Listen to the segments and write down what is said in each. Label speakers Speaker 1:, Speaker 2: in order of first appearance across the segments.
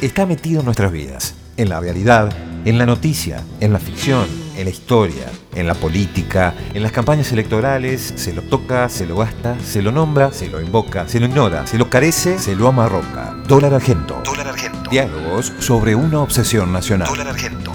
Speaker 1: está metido en nuestras vidas, en la realidad, en la noticia, en la ficción, en la historia, en la política, en las campañas electorales, se lo toca, se lo gasta, se lo nombra, se lo invoca, se lo ignora, se lo carece, se lo amarroca. Dólar argento.
Speaker 2: Dólar argento.
Speaker 1: Diálogos sobre una obsesión nacional.
Speaker 2: Dólar argento.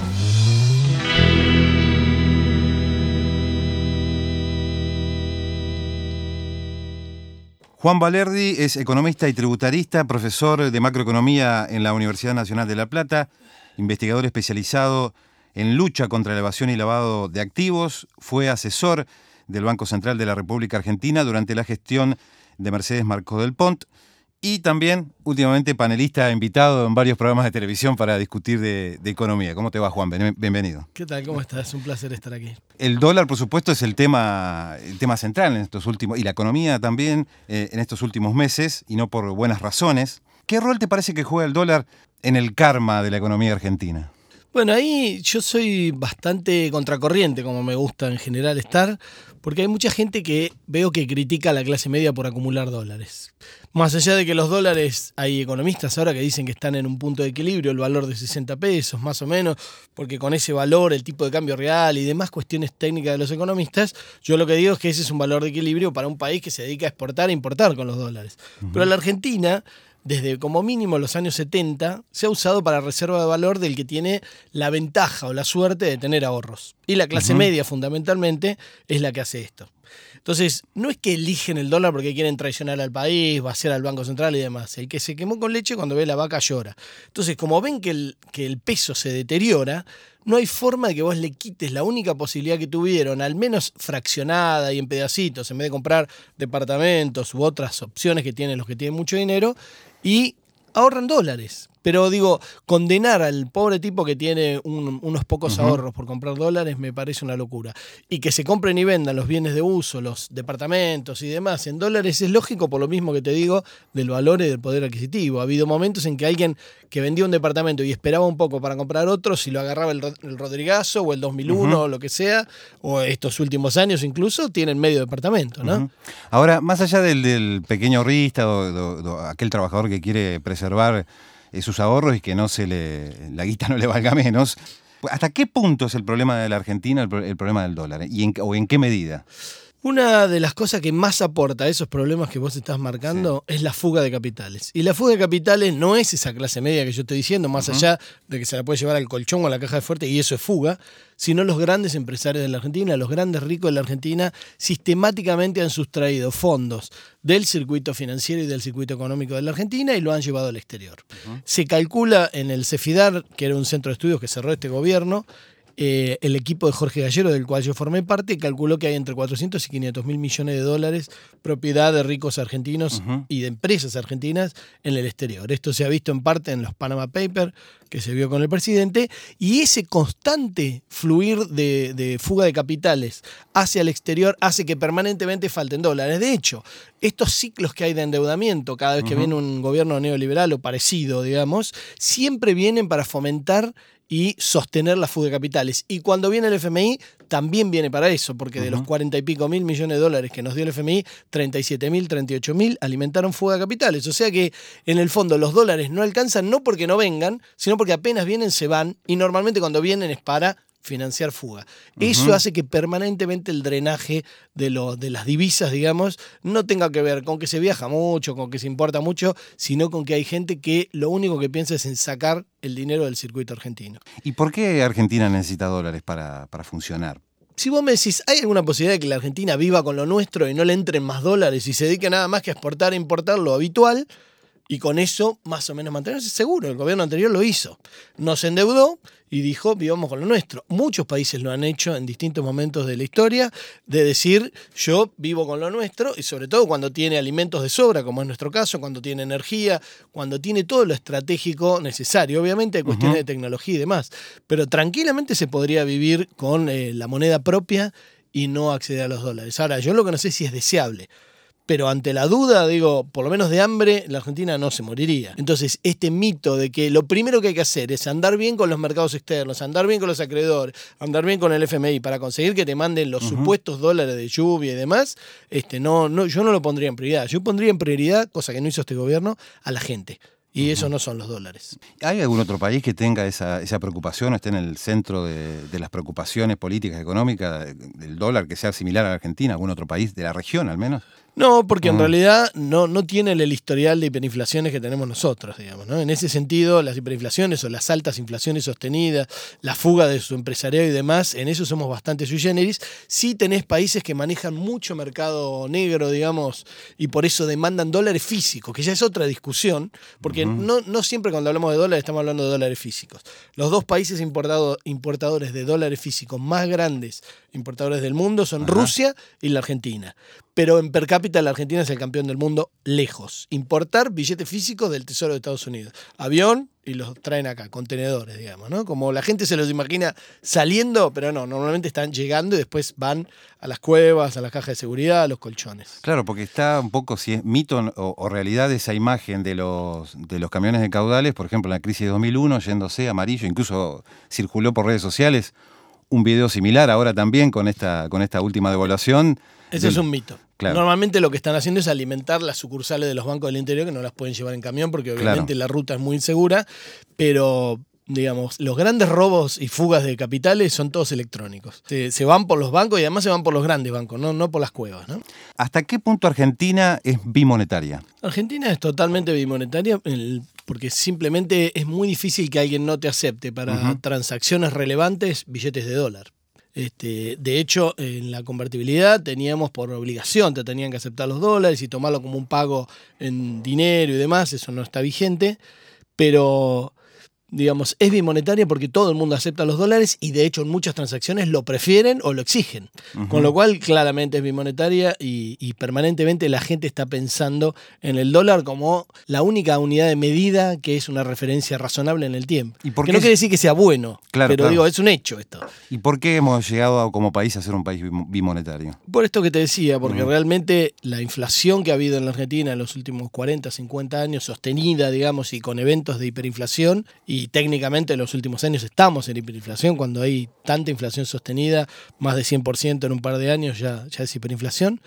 Speaker 3: Juan Valerdi es economista y tributarista, profesor de macroeconomía en la Universidad Nacional de La Plata, investigador especializado en lucha contra la evasión y lavado de activos, fue asesor del Banco Central de la República Argentina durante la gestión de Mercedes Marcó del Pont y también últimamente panelista invitado en varios programas de televisión para discutir de, de economía. ¿Cómo te va, Juan? Bien- Bienvenido.
Speaker 4: ¿Qué tal? ¿Cómo estás? Un placer estar aquí.
Speaker 3: El dólar, por supuesto, es el tema, el tema central en estos últimos, y la economía también eh, en estos últimos meses, y no por buenas razones. ¿Qué rol te parece que juega el dólar en el karma de la economía argentina?
Speaker 4: Bueno, ahí yo soy bastante contracorriente, como me gusta en general estar, porque hay mucha gente que veo que critica a la clase media por acumular dólares. Más allá de que los dólares, hay economistas ahora que dicen que están en un punto de equilibrio, el valor de 60 pesos más o menos, porque con ese valor, el tipo de cambio real y demás cuestiones técnicas de los economistas, yo lo que digo es que ese es un valor de equilibrio para un país que se dedica a exportar e importar con los dólares. Pero la Argentina desde como mínimo los años 70, se ha usado para reserva de valor del que tiene la ventaja o la suerte de tener ahorros. Y la clase media, fundamentalmente, es la que hace esto. Entonces, no es que eligen el dólar porque quieren traicionar al país, vaciar al Banco Central y demás. El que se quemó con leche cuando ve la vaca llora. Entonces, como ven que el, que el peso se deteriora, no hay forma de que vos le quites la única posibilidad que tuvieron, al menos fraccionada y en pedacitos, en vez de comprar departamentos u otras opciones que tienen los que tienen mucho dinero, y ahorran dólares. Pero digo, condenar al pobre tipo que tiene un- unos pocos ahorros por comprar dólares me parece una locura. Y que se compren y vendan los bienes de uso, los departamentos y demás en dólares es lógico por lo mismo que te digo del valor y del poder adquisitivo. Ha habido momentos en que alguien que vendía un departamento y esperaba un poco para comprar otro, si lo agarraba el, el Rodrigazo o el 2001 o lo que sea, o estos últimos años incluso, tienen medio departamento, ¿no?
Speaker 3: Ahora, más allá del, del pequeño ahorrista o, o- o aquel trabajador que quiere preservar sus ahorros y que no se le, la guita no le valga menos, ¿hasta qué punto es el problema de la Argentina el, pro- el problema del dólar? ¿Y ¿O en qué medida?
Speaker 4: Una de las cosas que más aporta a esos problemas que vos estás marcando es la fuga de capitales. Y la fuga de capitales no es esa clase media que yo estoy diciendo, más allá de que se la puede llevar al colchón o a la caja de fuerte, y eso es fuga, sino los grandes empresarios de la Argentina, los grandes ricos de la Argentina, sistemáticamente han sustraído fondos del circuito financiero y del circuito económico de la Argentina y lo han llevado al exterior. Se calcula en el CEFIDAR, que era un centro de estudios que cerró este gobierno, eh, el equipo de Jorge Gallero, del cual yo formé parte, calculó que hay entre 400 y 500 mil millones de dólares propiedad de ricos argentinos y de empresas argentinas en el exterior. Esto se ha visto en parte en los Panama Papers, que se vio con el presidente, y ese constante fluir de, de fuga de capitales hacia el exterior hace que permanentemente falten dólares. De hecho, estos ciclos que hay de endeudamiento, cada vez que viene un gobierno neoliberal o parecido, digamos, siempre vienen para fomentar y sostener la fuga de capitales. Y cuando viene el FMI, también viene para eso, porque de los 40 y pico mil millones de dólares que nos dio el FMI, 37 mil, 38 mil alimentaron fuga de capitales. O sea que en el fondo los dólares no alcanzan no porque no vengan, sino porque apenas vienen se van y normalmente cuando vienen es para financiar fuga. Eso hace que permanentemente el drenaje de, lo, de las divisas, digamos, no tenga que ver con que se viaja mucho, con que se importa mucho, sino con que hay gente que lo único que piensa es en sacar el dinero del circuito argentino.
Speaker 3: ¿Y por qué Argentina necesita dólares para, para funcionar?
Speaker 4: Si vos me decís, ¿hay alguna posibilidad de que la Argentina viva con lo nuestro y no le entren más dólares y se dedique nada más que a exportar e importar lo habitual? Y con eso, más o menos, mantenerse seguro. El gobierno anterior lo hizo. Nos endeudó y dijo, vivamos con lo nuestro. Muchos países lo han hecho en distintos momentos de la historia, de decir, yo vivo con lo nuestro, y sobre todo cuando tiene alimentos de sobra, como es nuestro caso, cuando tiene energía, cuando tiene todo lo estratégico necesario. Obviamente hay cuestiones de tecnología y demás, pero tranquilamente se podría vivir con eh, la moneda propia y no acceder a los dólares. Ahora, yo lo que no sé si es deseable. Pero ante la duda, digo, por lo menos de hambre, la Argentina no se moriría. Entonces, este mito de que lo primero que hay que hacer es andar bien con los mercados externos, andar bien con los acreedores, andar bien con el FMI para conseguir que te manden los supuestos dólares de lluvia y demás, este, no, no, yo no lo pondría en prioridad. Yo pondría en prioridad, cosa que no hizo este gobierno, a la gente. Y eso no son los dólares.
Speaker 3: ¿Hay algún otro país que tenga esa, esa preocupación o esté en el centro de, de las preocupaciones políticas, económicas, del dólar que sea similar a la Argentina? ¿Algún otro país de la región al menos?
Speaker 4: No, porque en realidad no, no tienen el historial de hiperinflaciones que tenemos nosotros, digamos. ¿no? En ese sentido, las hiperinflaciones o las altas inflaciones sostenidas, la fuga de su empresariado y demás, en eso somos bastante sui generis. Sí tenés países que manejan mucho mercado negro, digamos, y por eso demandan dólares físicos, que ya es otra discusión, porque no, no siempre cuando hablamos de dólares estamos hablando de dólares físicos. Los dos países importado, importadores de dólares físicos más grandes importadores del mundo son Rusia y la Argentina. Pero en per cápita la Argentina es el campeón del mundo lejos. Importar billetes físicos del Tesoro de Estados Unidos. Avión y los traen acá, contenedores, digamos, ¿no? Como la gente se los imagina saliendo, pero no, normalmente están llegando y después van a las cuevas, a las cajas de seguridad, a los colchones.
Speaker 3: Claro, porque está un poco, si es mito o, o realidad esa imagen de los, de los camiones de caudales, por ejemplo, en la crisis de 2001, yéndose amarillo, incluso circuló por redes sociales un video similar ahora también con esta, con esta última devaluación.
Speaker 4: Ese es un mito. Normalmente lo que están haciendo es alimentar las sucursales de los bancos del interior que no las pueden llevar en camión porque obviamente la ruta es muy insegura, pero digamos, los grandes robos y fugas de capitales son todos electrónicos. Se, van por los bancos y además se van por los grandes bancos, no, no por las cuevas. ¿no?
Speaker 3: ¿Hasta qué punto Argentina es bimonetaria?
Speaker 4: Argentina es totalmente bimonetaria porque simplemente es muy difícil que alguien no te acepte para transacciones relevantes billetes de dólar. Este, de hecho, en la convertibilidad teníamos por obligación, te tenían que aceptar los dólares y tomarlo como un pago en dinero y demás, eso no está vigente, pero digamos, es bimonetaria porque todo el mundo acepta los dólares y de hecho en muchas transacciones lo prefieren o lo exigen. Con lo cual claramente es bimonetaria y, y, permanentemente la gente está pensando en el dólar como la única unidad de medida que es una referencia razonable en el tiempo. ¿Y por que no quiere decir que sea bueno, pero digo, es un hecho esto.
Speaker 3: ¿Y por qué hemos llegado como país a ser un país bimonetario?
Speaker 4: Por esto que te decía, porque realmente la inflación que ha habido en la Argentina en los últimos 40, 50 años, sostenida, digamos, y con eventos de hiperinflación, y técnicamente en los últimos años estamos en hiperinflación, cuando hay tanta inflación sostenida, más de 100% en un par de años ya, ya es hiperinflación.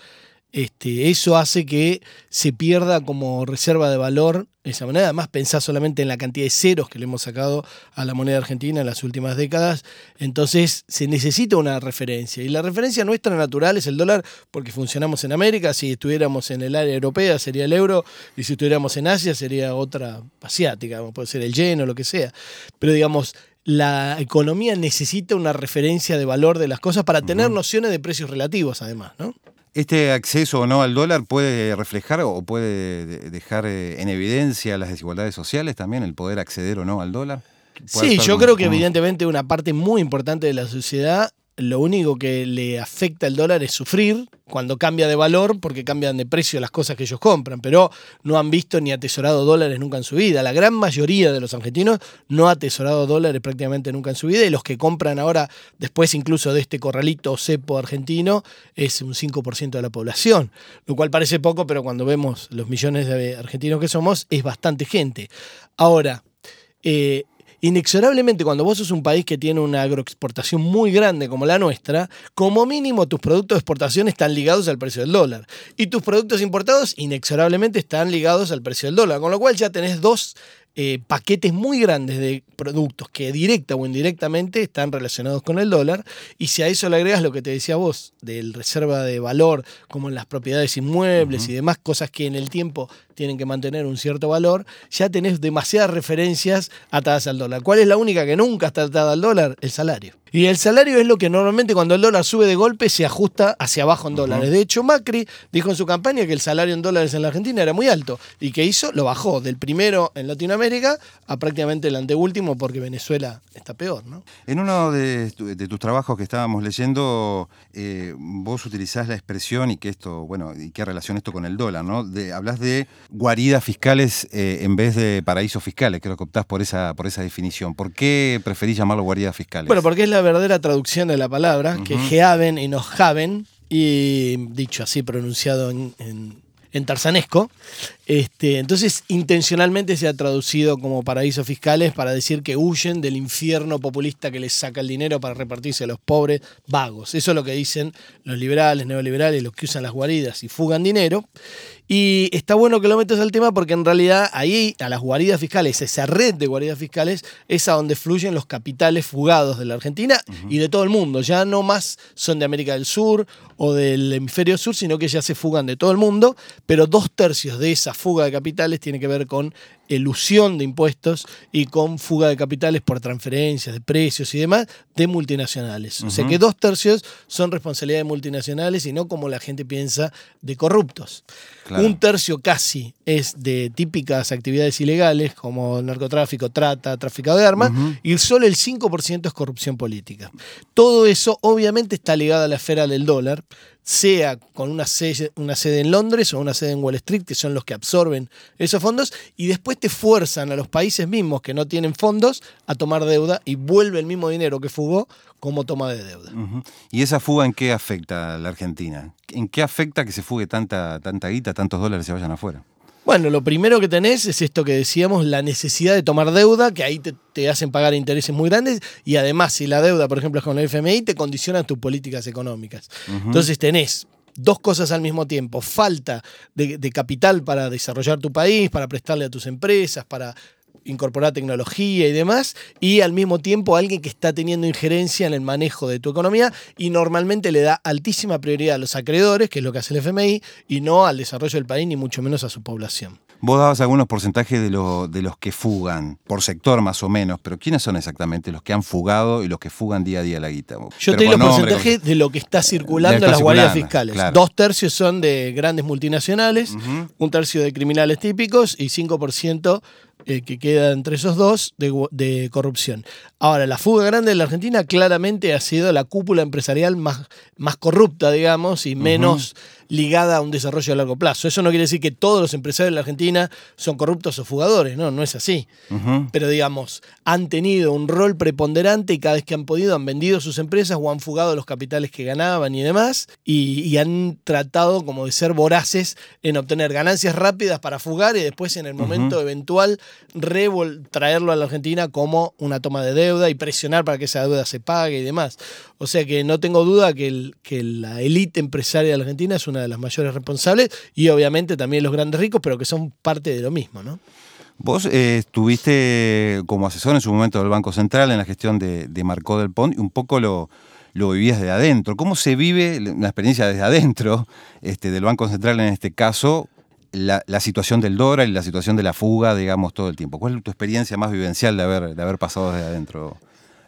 Speaker 4: Este, eso hace que se pierda como reserva de valor esa moneda. Además, pensá solamente en la cantidad de ceros que le hemos sacado a la moneda argentina en las últimas décadas. Entonces, se necesita una referencia. Y la referencia nuestra natural es el dólar, porque funcionamos en América. Si estuviéramos en el área europea, sería el euro. Y si estuviéramos en Asia, sería otra asiática, puede ser el yen o lo que sea. Pero digamos, la economía necesita una referencia de valor de las cosas para tener nociones de precios relativos, además, ¿no?
Speaker 3: ¿Este acceso o no al dólar puede reflejar o puede dejar eh, en evidencia las desigualdades sociales también, el poder acceder o no al dólar?
Speaker 4: Sí, yo creo que evidentemente una parte muy importante de la sociedad lo único que le afecta al dólar es sufrir cuando cambia de valor porque cambian de precio las cosas que ellos compran, pero no han visto ni atesorado dólares nunca en su vida. La gran mayoría de los argentinos no ha atesorado dólares prácticamente nunca en su vida y los que compran ahora, después incluso de este corralito cepo argentino, es un 5% de la población, lo cual parece poco, pero cuando vemos los millones de argentinos que somos, es bastante gente. Ahora, eh, inexorablemente cuando vos sos un país que tiene una agroexportación muy grande como la nuestra, como mínimo tus productos de exportación están ligados al precio del dólar. Y tus productos importados inexorablemente están ligados al precio del dólar. Con lo cual ya tenés dos eh, paquetes muy grandes de productos que directa o indirectamente están relacionados con el dólar. Y si a eso le agregas lo que te decía vos, del reserva de valor, como en las propiedades inmuebles y demás cosas que en el tiempo tienen que mantener un cierto valor, ya tenés demasiadas referencias atadas al dólar. ¿Cuál es la única que nunca está atada al dólar? El salario. Y el salario es lo que normalmente cuando el dólar sube de golpe se ajusta hacia abajo en dólares. De hecho, Macri dijo en su campaña que el salario en dólares en la Argentina era muy alto y que hizo, lo bajó del primero en Latinoamérica a prácticamente el anteúltimo porque Venezuela está peor. ¿no?
Speaker 3: En uno de, tus trabajos que estábamos leyendo, eh, vos utilizás la expresión y que esto, bueno, y qué relación esto con el dólar, ¿no? De, hablas de guaridas fiscales eh, en vez de paraísos fiscales, creo que optás por esa, por esa definición. ¿Por qué preferís llamarlo guaridas fiscales?
Speaker 4: Bueno, porque es la verdadera traducción de la palabra, que es geaven y no haven, y dicho así, pronunciado en, en, tarzanesco, Este, entonces, intencionalmente se ha traducido como paraísos fiscales para decir que huyen del infierno populista que les saca el dinero para repartirse a los pobres vagos. Eso es lo que dicen los liberales, neoliberales, los que usan las guaridas y fugan dinero. Y está bueno que lo metas al tema porque en realidad ahí, a las guaridas fiscales, esa red de guaridas fiscales, es a donde fluyen los capitales fugados de la Argentina y de todo el mundo. Ya no más son de América del Sur o del hemisferio sur, sino que ya se fugan de todo el mundo, pero dos tercios de esa fuga de capitales tiene que ver con elusión de impuestos y con fuga de capitales por transferencias de precios y demás de multinacionales. O sea que dos tercios son responsabilidad de multinacionales y no como la gente piensa de corruptos. Un tercio casi es de típicas actividades ilegales como narcotráfico, trata, tráfico de armas y solo el 5% es corrupción política. Todo eso obviamente está ligado a la esfera del dólar sea con una sede, una sede en Londres o una sede en Wall Street, que son los que absorben esos fondos, y después te fuerzan a los países mismos que no tienen fondos a tomar deuda y vuelve el mismo dinero que fugó como toma de deuda.
Speaker 3: ¿Y esa fuga en qué afecta a la Argentina? ¿En qué afecta que se fugue tanta, tanta guita, tantos dólares se vayan afuera?
Speaker 4: Bueno, lo primero que tenés es esto que decíamos, la necesidad de tomar deuda, que ahí te, hacen pagar intereses muy grandes, y además si la deuda, por ejemplo, es con el FMI, te condiciona tus políticas económicas. Entonces tenés dos cosas al mismo tiempo, falta de, de capital para desarrollar tu país, para prestarle a tus empresas, para incorporar tecnología y demás, y al mismo tiempo alguien que está teniendo injerencia en el manejo de tu economía y normalmente le da altísima prioridad a los acreedores, que es lo que hace el FMI, y no al desarrollo del país, ni mucho menos a su población.
Speaker 3: Vos dabas algunos porcentajes de, de los que fugan, por sector más o menos, pero ¿quiénes son exactamente los que han fugado y los que fugan día a día la guita?
Speaker 4: Yo te digo los porcentajes de lo que está circulando en las guardias fiscales. Dos tercios son de grandes multinacionales, un tercio de criminales típicos y 5% eh, que queda entre esos dos de, corrupción. Ahora, la fuga grande de la Argentina claramente ha sido la cúpula empresarial más, más corrupta, digamos, y menos ligada a un desarrollo a largo plazo. Eso no quiere decir que todos los empresarios de la Argentina son corruptos o fugadores, no, no es así. Pero digamos, han tenido un rol preponderante y cada vez que han podido han vendido sus empresas o han fugado los capitales que ganaban y demás, y, han tratado como de ser voraces en obtener ganancias rápidas para fugar y después en el momento eventual traerlo a la Argentina como una toma de deuda y presionar para que esa deuda se pague y demás. O sea que no tengo duda que, que la élite empresaria de la Argentina es una de las mayores responsables, y obviamente también los grandes ricos, pero que son parte de lo mismo, ¿no?
Speaker 3: Vos eh, estuviste como asesor en su momento del Banco Central en la gestión de, de Marcó del Pont y un poco lo, lo vivías de adentro. ¿Cómo se vive la experiencia desde adentro este, del Banco Central en este caso? La, situación del dólar y la situación de la fuga, digamos, todo el tiempo. ¿Cuál es tu experiencia más vivencial de haber, de haber pasado desde adentro?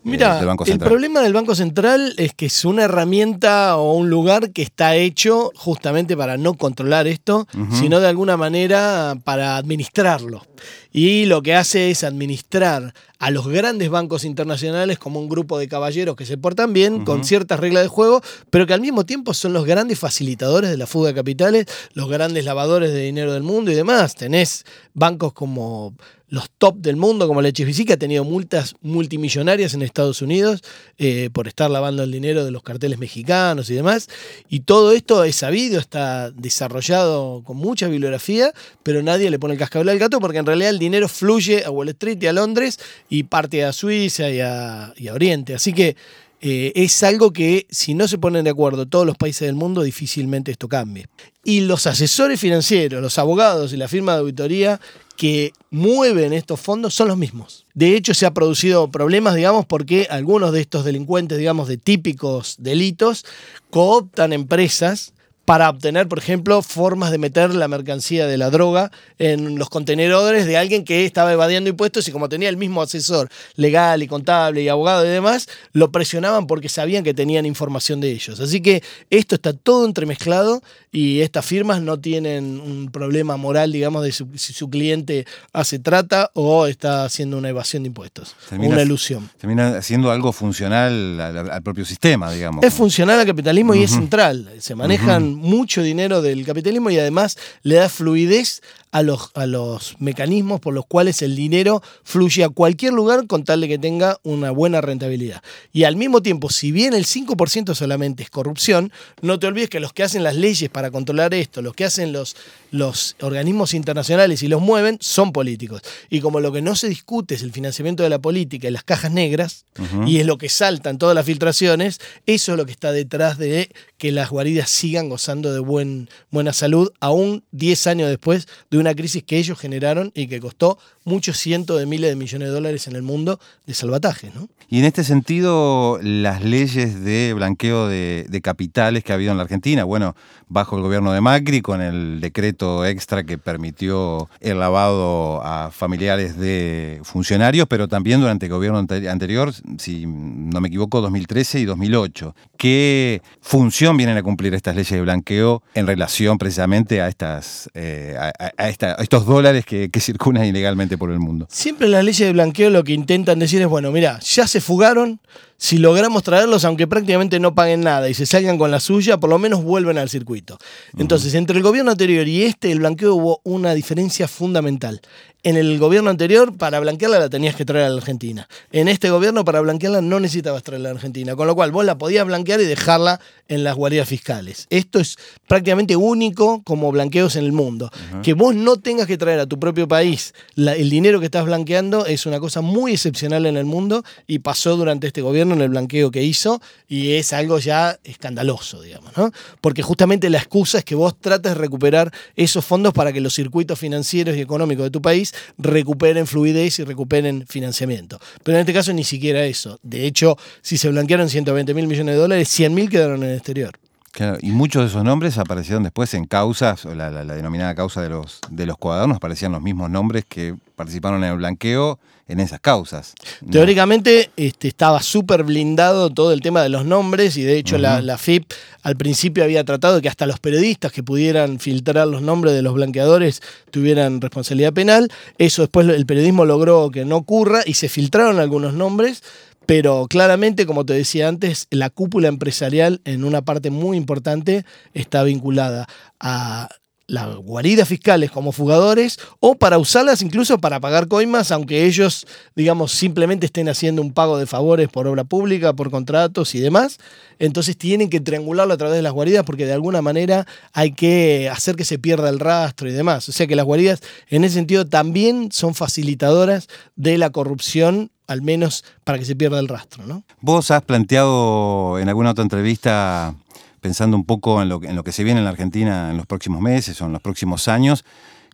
Speaker 4: Mira, el problema del Banco Central es que es una herramienta o un lugar que está hecho justamente para no controlar esto, sino de alguna manera para administrarlo. Y lo que hace es administrar a los grandes bancos internacionales como un grupo de caballeros que se portan bien, con ciertas reglas de juego, pero que al mismo tiempo son los grandes facilitadores de la fuga de capitales, los grandes lavadores de dinero del mundo y demás. Tenés bancos como los top del mundo, como la HSBC, que ha tenido multas multimillonarias en Estados Unidos eh, por estar lavando el dinero de los carteles mexicanos y demás. Y todo esto es sabido, está desarrollado con mucha bibliografía, pero nadie le pone el cascabel al gato porque en realidad el dinero fluye a Wall Street y a Londres y parte a Suiza y a, Oriente. Así que eh, es algo que si no se ponen de acuerdo todos los países del mundo, difícilmente esto cambie. Y los asesores financieros, los abogados y la firma de auditoría que mueven estos fondos son los mismos. De hecho, se ha producido problemas, digamos, porque algunos de estos delincuentes, digamos, de típicos delitos, cooptan empresas para obtener, por ejemplo, formas de meter la mercancía de la droga en los contenedores de alguien que estaba evadiendo impuestos y como tenía el mismo asesor legal y contable y abogado y demás, lo presionaban porque sabían que tenían información de ellos. Así que esto está todo entremezclado y estas firmas no tienen un problema moral, digamos, de si su cliente hace trata o está haciendo una evasión de impuestos, una ilusión.
Speaker 3: Termina siendo algo funcional al, propio sistema, digamos.
Speaker 4: Es funcional al capitalismo y es central. Se manejan mucho dinero del capitalismo y además le da fluidez a los, a los mecanismos por los cuales el dinero fluye a cualquier lugar con tal de que tenga una buena rentabilidad. Y al mismo tiempo, si bien el 5% solamente es corrupción, no te olvides que los que hacen las leyes para controlar esto, los que hacen los, los organismos internacionales y los mueven, son políticos. Y como lo que no se discute es el financiamiento de la política y las cajas negras, y es lo que saltan todas las filtraciones, eso es lo que está detrás de que las guaridas sigan gozando de buen, buena salud, aún 10 años después de una crisis que ellos generaron y que costó muchos cientos de miles de millones de dólares en el mundo de salvataje. ¿no?
Speaker 3: Y en este sentido, las leyes de blanqueo de, capitales que ha habido en la Argentina, bueno, bajo el gobierno de Macri, con el decreto extra que permitió el lavado a familiares de funcionarios, pero también durante el gobierno anterior, si no me equivoco, 2013 y 2008. ¿Qué función vienen a cumplir estas leyes de blanqueo en relación precisamente a, estas, eh, a, estos dólares que circulan ilegalmente? Por el mundo.
Speaker 4: Siempre las leyes de blanqueo lo que intentan decir es, bueno, mira, ya se fugaron, si logramos traerlos, aunque prácticamente no paguen nada y se salgan con la suya, por lo menos vuelven al circuito. Entonces, entre el gobierno anterior y este, el blanqueo hubo una diferencia fundamental. En el gobierno anterior, para blanquearla la tenías que traer a la Argentina. En este gobierno, para blanquearla no necesitabas traerla a la Argentina. Con lo cual, vos la podías blanquear y dejarla en las guardias fiscales. Esto es prácticamente único como blanqueos en el mundo. Que vos no tengas que traer a tu propio país el dinero que estás blanqueando es una cosa muy excepcional en el mundo y pasó durante este gobierno en el blanqueo que hizo y es algo ya escandaloso, digamos, ¿no? Porque justamente la excusa es que vos trates de recuperar esos fondos para que los circuitos financieros y económicos de tu país recuperen fluidez y recuperen financiamiento. Pero en este caso ni siquiera eso. De hecho, si se blanquearon 120 mil millones de dólares, 100 mil quedaron en el exterior.
Speaker 3: Claro, y muchos de esos nombres aparecieron después en causas, la, la, denominada causa de los, de los cuadernos, aparecían los mismos nombres que participaron en el blanqueo en esas causas.
Speaker 4: Teóricamente este, estaba súper blindado todo el tema de los nombres y de hecho la, la, FIP al principio había tratado de que hasta los periodistas que pudieran filtrar los nombres de los blanqueadores tuvieran responsabilidad penal. Eso después el periodismo logró que no ocurra y se filtraron algunos nombres pero claramente, como te decía antes, la cúpula empresarial en una parte muy importante está vinculada a las guaridas fiscales como fugadores o para usarlas incluso para pagar coimas, aunque ellos, digamos, simplemente estén haciendo un pago de favores por obra pública, por contratos y demás. Entonces tienen que triangularlo a través de las guaridas porque de alguna manera hay que hacer que se pierda el rastro y demás. O sea que las guaridas en ese sentido también son facilitadoras de la corrupción al menos para que se pierda el rastro. ¿no?
Speaker 3: Vos has planteado en alguna otra entrevista, pensando un poco en lo, que se viene en la Argentina en los próximos meses o en los próximos años,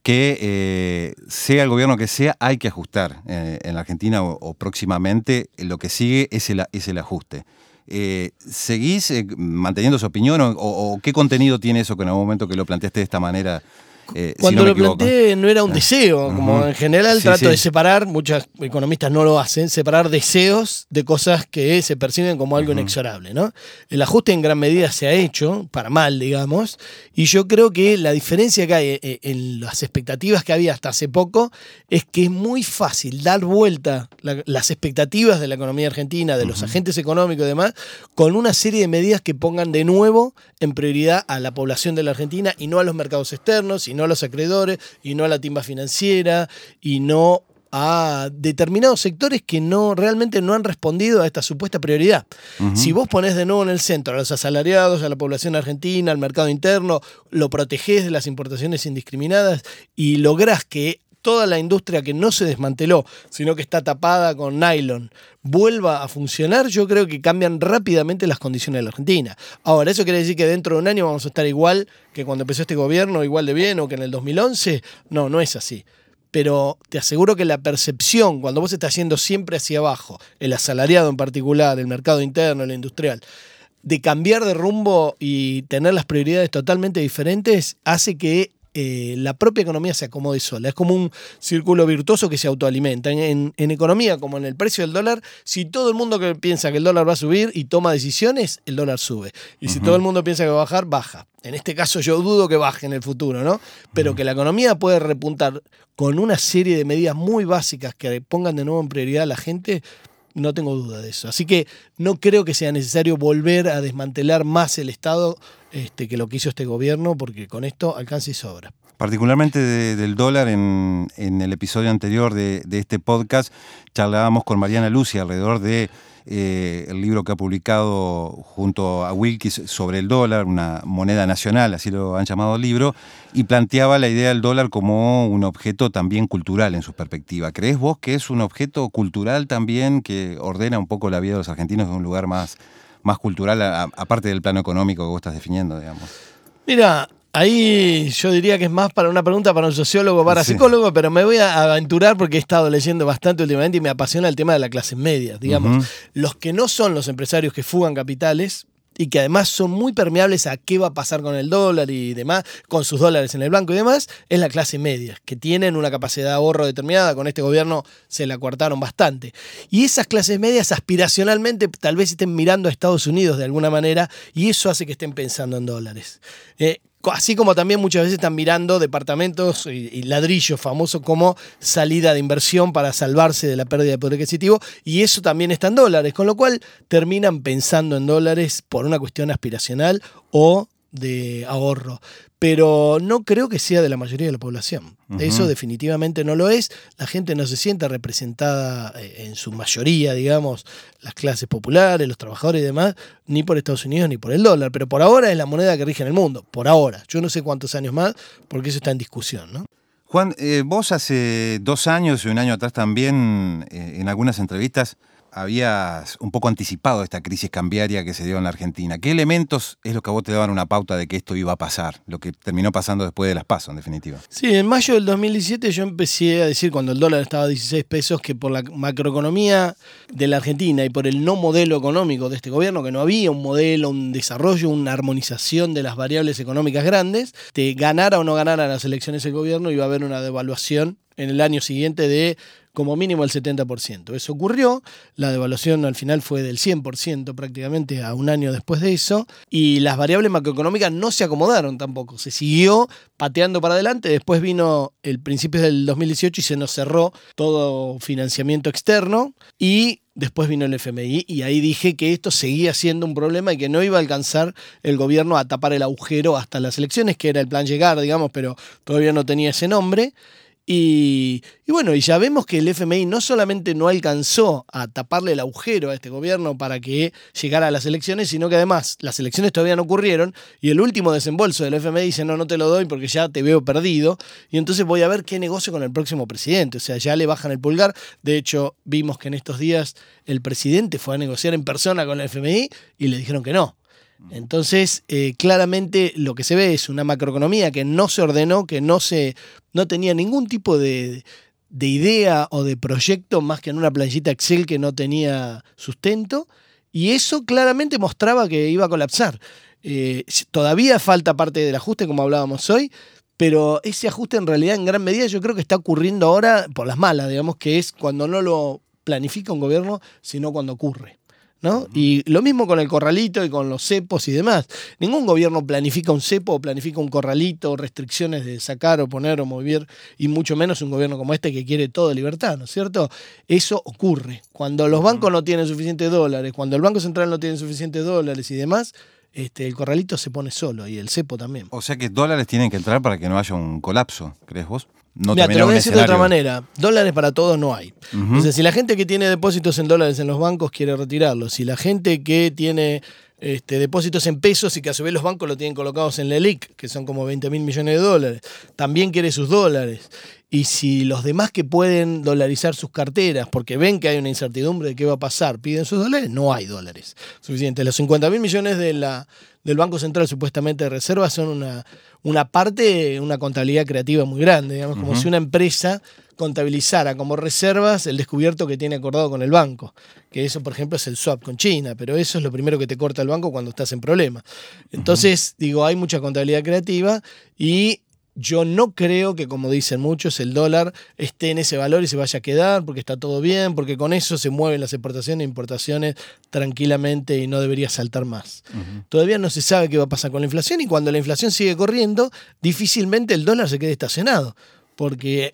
Speaker 3: que eh, sea el gobierno que sea, hay que ajustar eh, en la Argentina o, próximamente. Lo que sigue es el, ajuste. Eh, ¿Seguís manteniendo su opinión o, o, qué contenido tiene eso que en algún momento que lo planteaste de esta manera
Speaker 4: eh, Cuando lo planteé no era un ah. deseo, como en general trato de separar, muchos economistas no lo hacen, separar deseos de cosas que se perciben como algo inexorable. ¿no? El ajuste en gran medida se ha hecho, para mal, digamos, y yo creo que la diferencia que hay eh, en las expectativas que había hasta hace poco es que es muy fácil dar vuelta las expectativas de la economía argentina, de los agentes económicos y demás, con una serie de medidas que pongan de nuevo en prioridad a la población de la Argentina y no a los mercados externos, no a los acreedores, y no a la timba financiera, y no a determinados sectores que no realmente no han respondido a esta supuesta prioridad. Si vos ponés de nuevo en el centro a los asalariados, a la población argentina, al mercado interno, lo protegés de las importaciones indiscriminadas y lográs que toda la industria que no se desmanteló, sino que está tapada con nylon, vuelva a funcionar, yo creo que cambian rápidamente las condiciones de la Argentina. Ahora, ¿eso quiere decir que dentro de un año vamos a estar igual que cuando empezó este gobierno, igual de bien o que en el 2011? No, no es así. Pero te aseguro que la percepción, cuando vos estás yendo siempre hacia abajo, el asalariado en particular, el mercado interno, el industrial, de cambiar de rumbo y tener las prioridades totalmente diferentes, hace que eh, la propia economía se acomode sola. Es como un círculo virtuoso que se autoalimenta. En, economía, como en el precio del dólar, si todo el mundo que piensa que el dólar va a subir y toma decisiones, el dólar sube. Y si todo el mundo piensa que va a bajar, baja. En este caso yo dudo que baje en el futuro, ¿no? Pero que la economía puede repuntar con una serie de medidas muy básicas que pongan de nuevo en prioridad a la gente, No tengo duda de eso. Así que no creo que sea necesario volver a desmantelar más el Estado este, que lo que hizo este gobierno, porque con esto alcanza y sobra.
Speaker 3: Particularmente del dólar, en, el episodio anterior de, de, este podcast charlábamos con Mariana Lucia alrededor de eh, el libro que ha publicado junto a Wilkis sobre el dólar, una moneda nacional, así lo han llamado el libro, y planteaba la idea del dólar como un objeto también cultural en su perspectiva. ¿Crees vos que es un objeto cultural también que ordena un poco la vida de los argentinos en un lugar más, más cultural, aparte del plano económico que vos estás definiendo, digamos?
Speaker 4: Mira, Ahí yo diría que es más para una pregunta para un sociólogo, para psicólogo, pero me voy a aventurar porque he estado leyendo bastante últimamente y me apasiona el tema de la clase media. Digamos, los que no son los empresarios que fugan capitales, y que además son muy permeables a qué va a pasar con el dólar y demás, con sus dólares en el banco y demás, es la clase media, que tienen una capacidad de ahorro determinada, con este gobierno se la cortaron bastante. Y esas clases medias aspiracionalmente tal vez estén mirando a Estados Unidos de alguna manera y eso hace que estén pensando en dólares. Eh, Así como también muchas veces están mirando departamentos y, ladrillos famosos como salida de inversión para salvarse de la pérdida de poder adquisitivo, y eso también está en dólares, con lo cual terminan pensando en dólares por una cuestión aspiracional o de ahorro pero no creo que sea de la mayoría de la población. Eso definitivamente no lo es. La gente no se siente representada eh, en su mayoría, digamos, las clases populares, los trabajadores y demás, ni por Estados Unidos ni por el dólar. Pero por ahora es la moneda que rige en el mundo. Por ahora. Yo no sé cuántos años más, porque eso está en discusión, ¿no?
Speaker 3: Juan, eh, vos hace dos años y un año atrás también, eh, en algunas entrevistas, habías un poco anticipado esta crisis cambiaria que se dio en la Argentina. ¿Qué elementos es lo que a vos te daban una pauta de que esto iba a pasar? Lo que terminó pasando después de las pasos, en definitiva.
Speaker 4: Sí, en mayo del 2017 yo empecé a decir, cuando el dólar estaba a 16 pesos, que por la macroeconomía de la Argentina y por el no modelo económico de este gobierno, que no había un modelo, un desarrollo, una armonización de las variables económicas grandes, te ganara o no ganara las elecciones el gobierno, iba a haber una devaluación en el año siguiente de como mínimo el 70%. Eso ocurrió, la devaluación al final fue del 100% prácticamente a un año después de eso, y las variables macroeconómicas no se acomodaron tampoco, se siguió pateando para adelante, después vino el principio del 2018 y se nos cerró todo financiamiento externo y después vino el FMI y ahí dije que esto seguía siendo un problema y que no iba a alcanzar el gobierno a tapar el agujero hasta las elecciones, que era el plan llegar, digamos, pero todavía no tenía ese nombre. Y, bueno, y ya vemos que el FMI no solamente no alcanzó a taparle el agujero a este gobierno para que llegara a las elecciones, sino que además las elecciones todavía no ocurrieron y el último desembolso del FMI dice, no, no te lo doy porque ya te veo perdido y entonces voy a ver qué negocio con el próximo presidente. O sea, ya le bajan el pulgar. De hecho, vimos que en estos días el presidente fue a negociar en persona con el FMI y le dijeron que no. Entonces, eh, claramente lo que se ve es una macroeconomía que no se ordenó, que no, se, no tenía ningún tipo de, idea o de proyecto más que en una planchita Excel que no tenía sustento, y eso claramente mostraba que iba a colapsar. Eh, todavía falta parte del ajuste, como hablábamos hoy, pero ese ajuste en realidad en gran medida yo creo que está ocurriendo ahora por las malas, digamos que es cuando no lo planifica un gobierno, sino cuando ocurre. ¿No? Y lo mismo con el corralito y con los cepos y demás. Ningún gobierno planifica un cepo o planifica un corralito, restricciones de sacar o poner o mover, y mucho menos un gobierno como este que quiere toda libertad, ¿no es cierto? Eso ocurre. Cuando los bancos no tienen suficientes dólares, cuando el Banco Central no tiene suficientes dólares y demás, este, el corralito se pone solo y el cepo también.
Speaker 3: O sea que dólares tienen que entrar para que no haya un colapso, ¿crees vos?
Speaker 4: No Mira, te lo voy a decir de otra manera. Dólares para todos no hay. si la gente que tiene depósitos en dólares en los bancos quiere retirarlos, si la gente que tiene este, depósitos en pesos y que a su vez los bancos lo tienen colocados en la ELIC, que son como 20 mil millones de dólares, también quiere sus dólares. Y si los demás que pueden dolarizar sus carteras porque ven que hay una incertidumbre de qué va a pasar, piden sus dólares, no hay dólares suficientes. Los 50 mil millones de la, del Banco Central supuestamente de reservas son una, una parte, una contabilidad creativa muy grande, digamos, como si una empresa contabilizara como reservas el descubierto que tiene acordado con el banco, que eso por ejemplo es el swap con China, pero eso es lo primero que te corta el banco cuando estás en problema. Entonces, digo, hay mucha contabilidad creativa y yo no creo que, como dicen muchos, el dólar esté en ese valor y se vaya a quedar porque está todo bien, porque con eso se mueven las exportaciones e importaciones tranquilamente y no debería saltar más. Todavía no se sabe qué va a pasar con la inflación y cuando la inflación sigue corriendo, difícilmente el dólar se quede estacionado, porque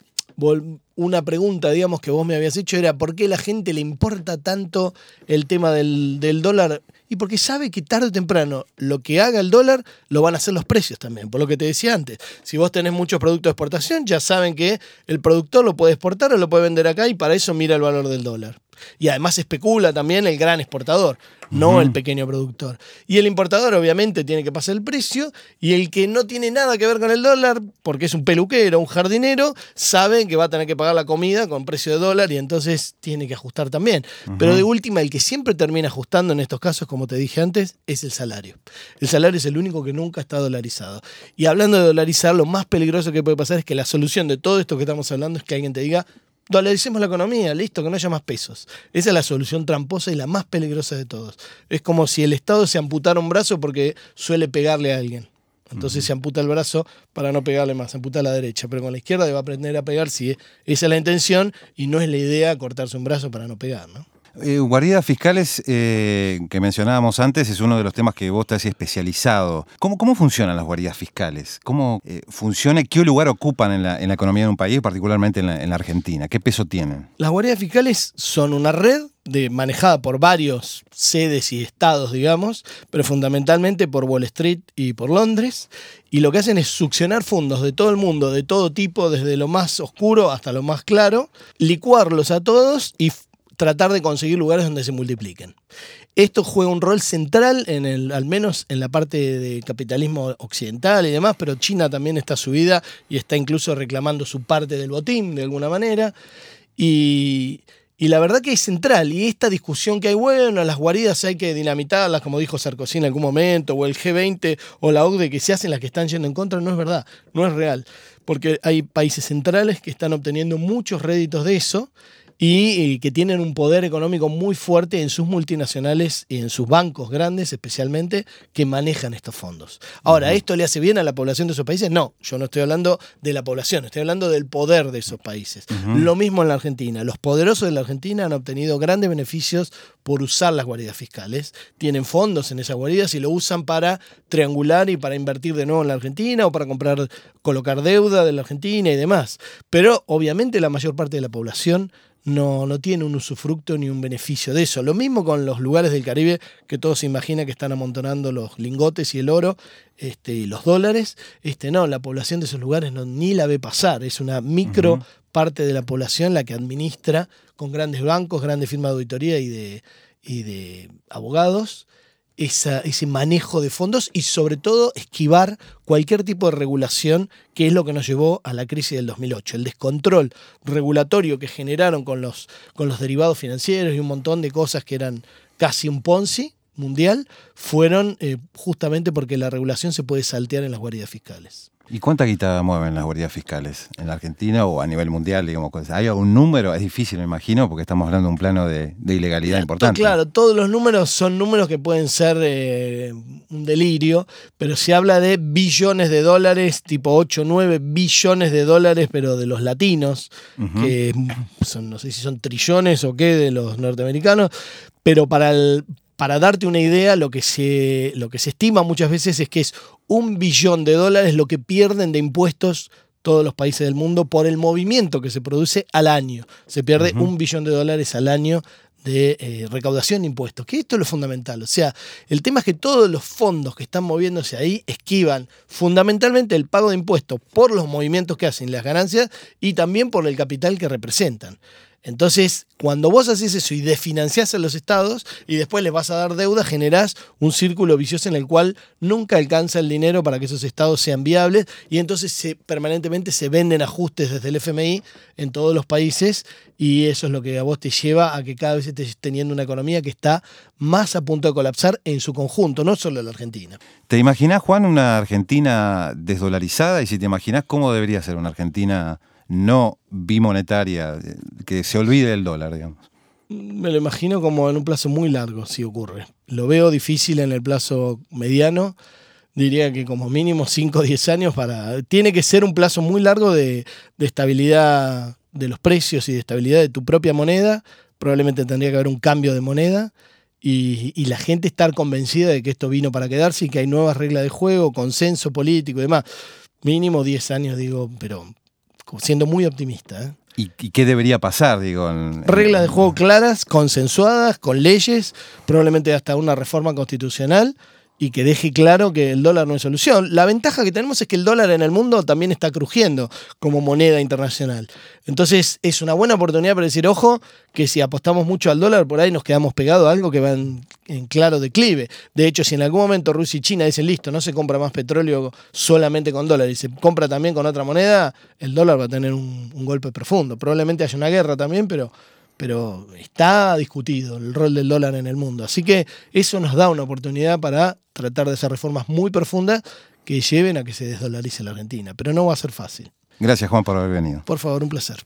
Speaker 4: una pregunta, digamos, que vos me habías hecho era por qué la gente le importa tanto el tema del, del dólar y porque sabe que tarde o temprano lo que haga el dólar lo van a hacer los precios también, por lo que te decía antes. Si vos tenés muchos productos de exportación, ya saben que el productor lo puede exportar o lo puede vender acá y para eso mira el valor del dólar. Y además especula también el gran exportador, no el pequeño productor. Y el importador obviamente tiene que pasar el precio y el que no tiene nada que ver con el dólar, porque es un peluquero, un jardinero, sabe que va a tener que pagar la comida con precio de dólar y entonces tiene que ajustar también. Pero de última, el que siempre termina ajustando en estos casos, como te dije antes, es el salario. El salario es el único que nunca está dolarizado. Y hablando de dolarizar, lo más peligroso que puede pasar es que la solución de todo esto que estamos hablando es que alguien te diga, dolaricemos la economía, listo, que no haya más pesos. Esa es la solución tramposa y la más peligrosa de todos. Es como si el Estado se amputara un brazo porque suele pegarle a alguien. Entonces se amputa el brazo para no pegarle más, se amputa a la derecha, pero con la izquierda va a aprender a pegar si esa es la intención y no es la idea cortarse un brazo para no pegar, ¿no?
Speaker 3: Eh, guardias fiscales eh, que mencionábamos antes es uno de los temas que vos has especializado. ¿Cómo, cómo funcionan las guardias fiscales? ¿Cómo eh, funciona? ¿Qué lugar ocupan en la, economía de un país, particularmente en la, Argentina? ¿Qué peso tienen?
Speaker 4: Las guardias fiscales son una red de, manejada por varios sedes y estados, digamos, pero fundamentalmente por Wall Street y por Londres. Y lo que hacen es succionar fondos de todo el mundo, de todo tipo, desde lo más oscuro hasta lo más claro, licuarlos a todos y tratar de conseguir lugares donde se multipliquen. Esto juega un rol central, en el, al menos en la parte de capitalismo occidental y demás, pero China también está subida y está incluso reclamando su parte del botín de alguna manera. Y, y la verdad que es central. Y esta discusión que hay, bueno, las guaridas hay que dinamitarlas, como dijo Sarkozy en algún momento, o el G20 o la OCDE, que se hacen las que están yendo en contra, no es verdad, no es real. Porque hay países centrales que están obteniendo muchos réditos de eso y que tienen un poder económico muy fuerte en sus multinacionales y en sus bancos grandes especialmente que manejan estos fondos. Ahora, ¿esto le hace bien a la población de esos países? No, yo no estoy hablando de la población, estoy hablando del poder de esos países. Lo mismo en la Argentina. Los poderosos de la Argentina han obtenido grandes beneficios por usar las guaridas fiscales. Tienen fondos en esas guaridas y lo usan para triangular y para invertir de nuevo en la Argentina o para comprar, colocar deuda de la Argentina y demás. Pero obviamente la mayor parte de la población no, no tiene un usufructo ni un beneficio de eso. Lo mismo con los lugares del Caribe que todos se imaginan que están amontonando los lingotes y el oro este, y los dólares. Este, no, la población de esos lugares no, ni la ve pasar. Es una micro parte de la población la que administra con grandes bancos, grandes firmas de auditoría y de, y de abogados ese manejo de fondos y sobre todo esquivar cualquier tipo de regulación que es lo que nos llevó a la crisis del 2008. El descontrol regulatorio que generaron con los, con los derivados financieros y un montón de cosas que eran casi un Ponzi mundial fueron eh, justamente porque la regulación se puede saltear en las guardias fiscales.
Speaker 3: ¿Y cuánta guita mueven las guardias fiscales en la Argentina o a nivel mundial? Digamos, ¿Hay algún número? Es difícil, me imagino, porque estamos hablando de un plano de, ilegalidad importante.
Speaker 4: Claro, todos los números son números que pueden ser eh, un delirio, pero se habla de billones de dólares, tipo 8, 9 billones de dólares, pero de los latinos, que son, no sé si son trillones o qué, de los norteamericanos, pero para el, para darte una idea, lo que, se, lo que se estima muchas veces es que es un billón de dólares lo que pierden de impuestos todos los países del mundo por el movimiento que se produce al año. Se pierde un billón de dólares al año de eh, recaudación de impuestos, que esto es lo fundamental. O sea, el tema es que todos los fondos que están moviéndose ahí esquivan fundamentalmente el pago de impuestos por los movimientos que hacen, las ganancias y también por el capital que representan. Entonces, cuando vos haces eso y desfinanciás a los estados y después les vas a dar deuda, generás un círculo vicioso en el cual nunca alcanza el dinero para que esos estados sean viables y entonces permanentemente se venden ajustes desde el FMI en todos los países y eso es lo que a vos te lleva a que cada vez estés teniendo una economía que está más a punto de colapsar en su conjunto, no solo la Argentina.
Speaker 3: ¿Te imaginás, Juan, una Argentina desdolarizada? Y si te imaginás, ¿cómo debería ser una Argentina no bimonetaria, que se olvide del dólar, digamos.
Speaker 4: Me lo imagino como en un plazo muy largo, si ocurre. Lo veo difícil en el plazo mediano. Diría que como mínimo 5 o 10 años para... Tiene que ser un plazo muy largo de, estabilidad de los precios y de estabilidad de tu propia moneda. Probablemente tendría que haber un cambio de moneda. Y, y, la gente estar convencida de que esto vino para quedarse y que hay nuevas reglas de juego, consenso político y demás. Mínimo 10 años, digo, pero siendo muy optimista. ¿eh?
Speaker 5: ¿Y, qué debería pasar? Digo,
Speaker 4: Reglas de juego claras, consensuadas, con leyes, probablemente hasta una reforma constitucional y que deje claro que el dólar no es solución. La ventaja que tenemos es que el dólar en el mundo también está crujiendo como moneda internacional. Entonces es una buena oportunidad para decir, ojo, que si apostamos mucho al dólar, por ahí nos quedamos pegados a algo que va en, claro declive. De hecho, si en algún momento Rusia y China dicen, listo, no se compra más petróleo solamente con dólar y se compra también con otra moneda, el dólar va a tener un, un golpe profundo. Probablemente haya una guerra también, pero pero está discutido el rol del dólar en el mundo. Así que eso nos da una oportunidad para tratar de hacer reformas muy profundas que lleven a que se desdolarice la Argentina, pero no va a ser fácil.
Speaker 5: Gracias Juan por haber venido.
Speaker 4: Por favor, un placer.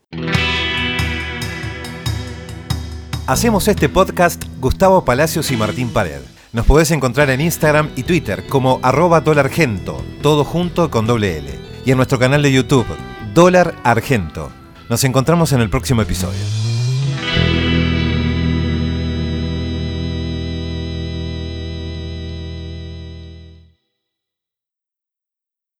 Speaker 3: Hacemos este podcast Gustavo Palacios y Martín Pared. Nos podés encontrar en Instagram y Twitter como arroba dolargento, todo junto con doble L. Y en nuestro canal de YouTube, Dólar Argento. Nos encontramos en el próximo episodio.